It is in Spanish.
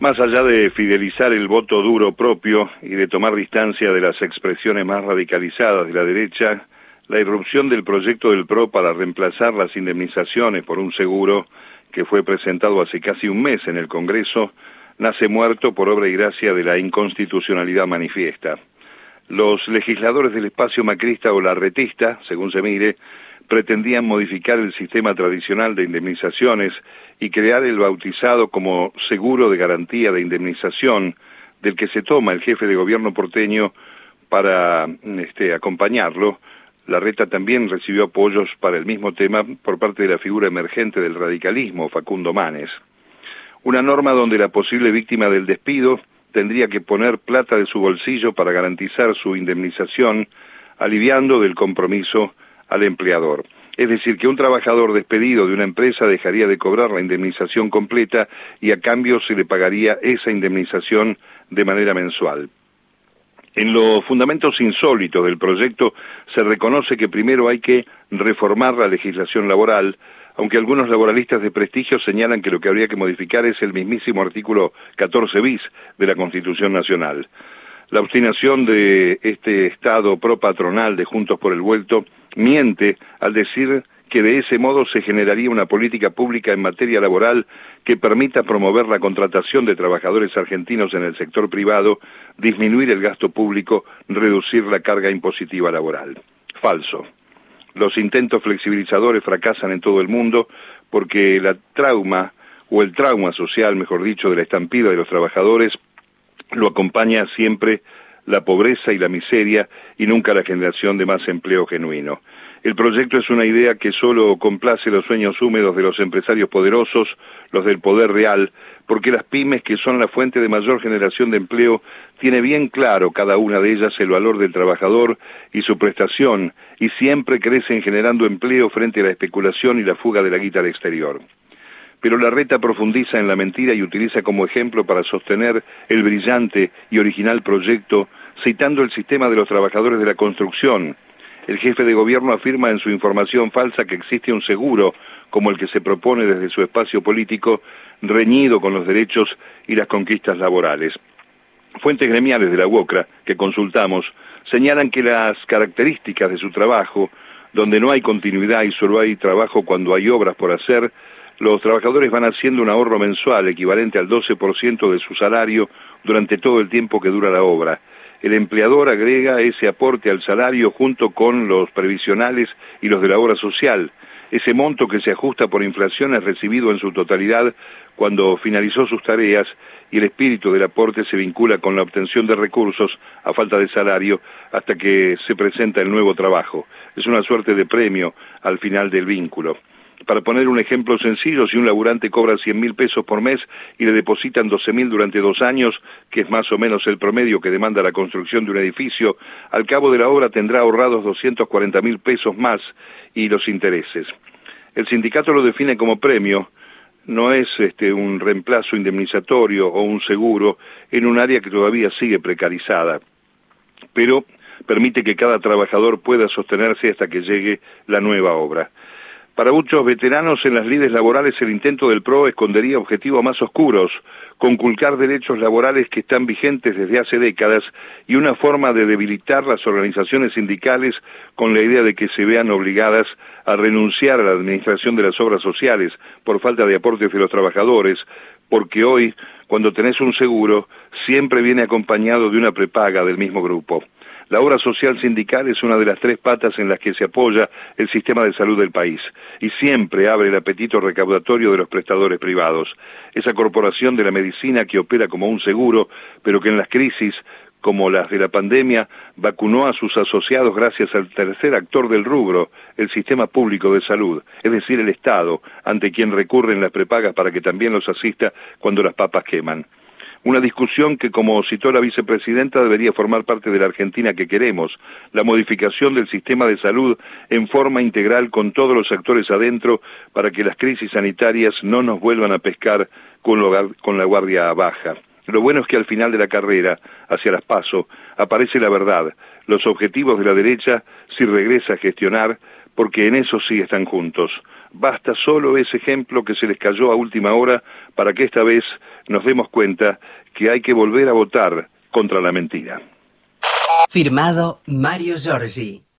Más allá de fidelizar el voto duro propio y de tomar distancia de las expresiones más radicalizadas de la derecha, la irrupción del proyecto del PRO para reemplazar las indemnizaciones por un seguro que fue presentado hace casi un mes en el Congreso, nace muerto por obra y gracia de la inconstitucionalidad manifiesta. Los legisladores del espacio macrista o larretista, según se mire, pretendían modificar el sistema tradicional de indemnizaciones y crear el bautizado como seguro de garantía de indemnización del que se toma el jefe de gobierno porteño para este, acompañarlo. La reta también recibió apoyos para el mismo tema por parte de la figura emergente del radicalismo, Facundo Manes. Una norma donde la posible víctima del despido tendría que poner plata de su bolsillo para garantizar su indemnización, aliviando del compromiso al empleador. Es decir, que un trabajador despedido de una empresa dejaría de cobrar la indemnización completa y a cambio se le pagaría esa indemnización de manera mensual. En los fundamentos insólitos del proyecto se reconoce que primero hay que reformar la legislación laboral, aunque algunos laboralistas de prestigio señalan que lo que habría que modificar es el mismísimo artículo 14 bis de la Constitución Nacional. La obstinación de este Estado pro-patronal de Juntos por el Vuelto miente al decir que de ese modo se generaría una política pública en materia laboral que permita promover la contratación de trabajadores argentinos en el sector privado, disminuir el gasto público, reducir la carga impositiva laboral. Falso. Los intentos flexibilizadores fracasan en todo el mundo porque la trauma, o el trauma social, mejor dicho, de la estampida de los trabajadores, lo acompaña siempre la pobreza y la miseria y nunca la generación de más empleo genuino. El proyecto es una idea que solo complace los sueños húmedos de los empresarios poderosos, los del poder real, porque las pymes, que son la fuente de mayor generación de empleo, tiene bien claro cada una de ellas el valor del trabajador y su prestación, y siempre crecen generando empleo frente a la especulación y la fuga de la guita al exterior pero la reta profundiza en la mentira y utiliza como ejemplo para sostener el brillante y original proyecto, citando el sistema de los trabajadores de la construcción. El jefe de gobierno afirma en su información falsa que existe un seguro, como el que se propone desde su espacio político, reñido con los derechos y las conquistas laborales. Fuentes gremiales de la UOCRA, que consultamos, señalan que las características de su trabajo, donde no hay continuidad y solo hay trabajo cuando hay obras por hacer, los trabajadores van haciendo un ahorro mensual equivalente al 12% de su salario durante todo el tiempo que dura la obra. El empleador agrega ese aporte al salario junto con los previsionales y los de la obra social. Ese monto que se ajusta por inflación es recibido en su totalidad cuando finalizó sus tareas y el espíritu del aporte se vincula con la obtención de recursos a falta de salario hasta que se presenta el nuevo trabajo. Es una suerte de premio al final del vínculo. Para poner un ejemplo sencillo, si un laburante cobra 100 mil pesos por mes y le depositan 12 mil durante dos años, que es más o menos el promedio que demanda la construcción de un edificio, al cabo de la obra tendrá ahorrados 240 mil pesos más y los intereses. El sindicato lo define como premio, no es este, un reemplazo indemnizatorio o un seguro en un área que todavía sigue precarizada, pero permite que cada trabajador pueda sostenerse hasta que llegue la nueva obra. Para muchos veteranos en las lides laborales el intento del PRO escondería objetivos más oscuros, conculcar derechos laborales que están vigentes desde hace décadas y una forma de debilitar las organizaciones sindicales con la idea de que se vean obligadas a renunciar a la administración de las obras sociales por falta de aportes de los trabajadores, porque hoy, cuando tenés un seguro, siempre viene acompañado de una prepaga del mismo grupo. La obra social sindical es una de las tres patas en las que se apoya el sistema de salud del país y siempre abre el apetito recaudatorio de los prestadores privados. Esa corporación de la medicina que opera como un seguro, pero que en las crisis como las de la pandemia, vacunó a sus asociados gracias al tercer actor del rubro, el sistema público de salud, es decir, el Estado, ante quien recurren las prepagas para que también los asista cuando las papas queman. Una discusión que, como citó la vicepresidenta, debería formar parte de la Argentina que queremos, la modificación del sistema de salud en forma integral con todos los actores adentro para que las crisis sanitarias no nos vuelvan a pescar con, la guardia baja. Lo bueno es que al final de la carrera, hacia las paso, aparece la verdad, los objetivos de la derecha si regresa a gestionar, porque en eso sí están juntos. Basta solo ese ejemplo que se les cayó a última hora para que esta vez nos demos cuenta que hay que volver a votar contra la mentira. Firmado Mario.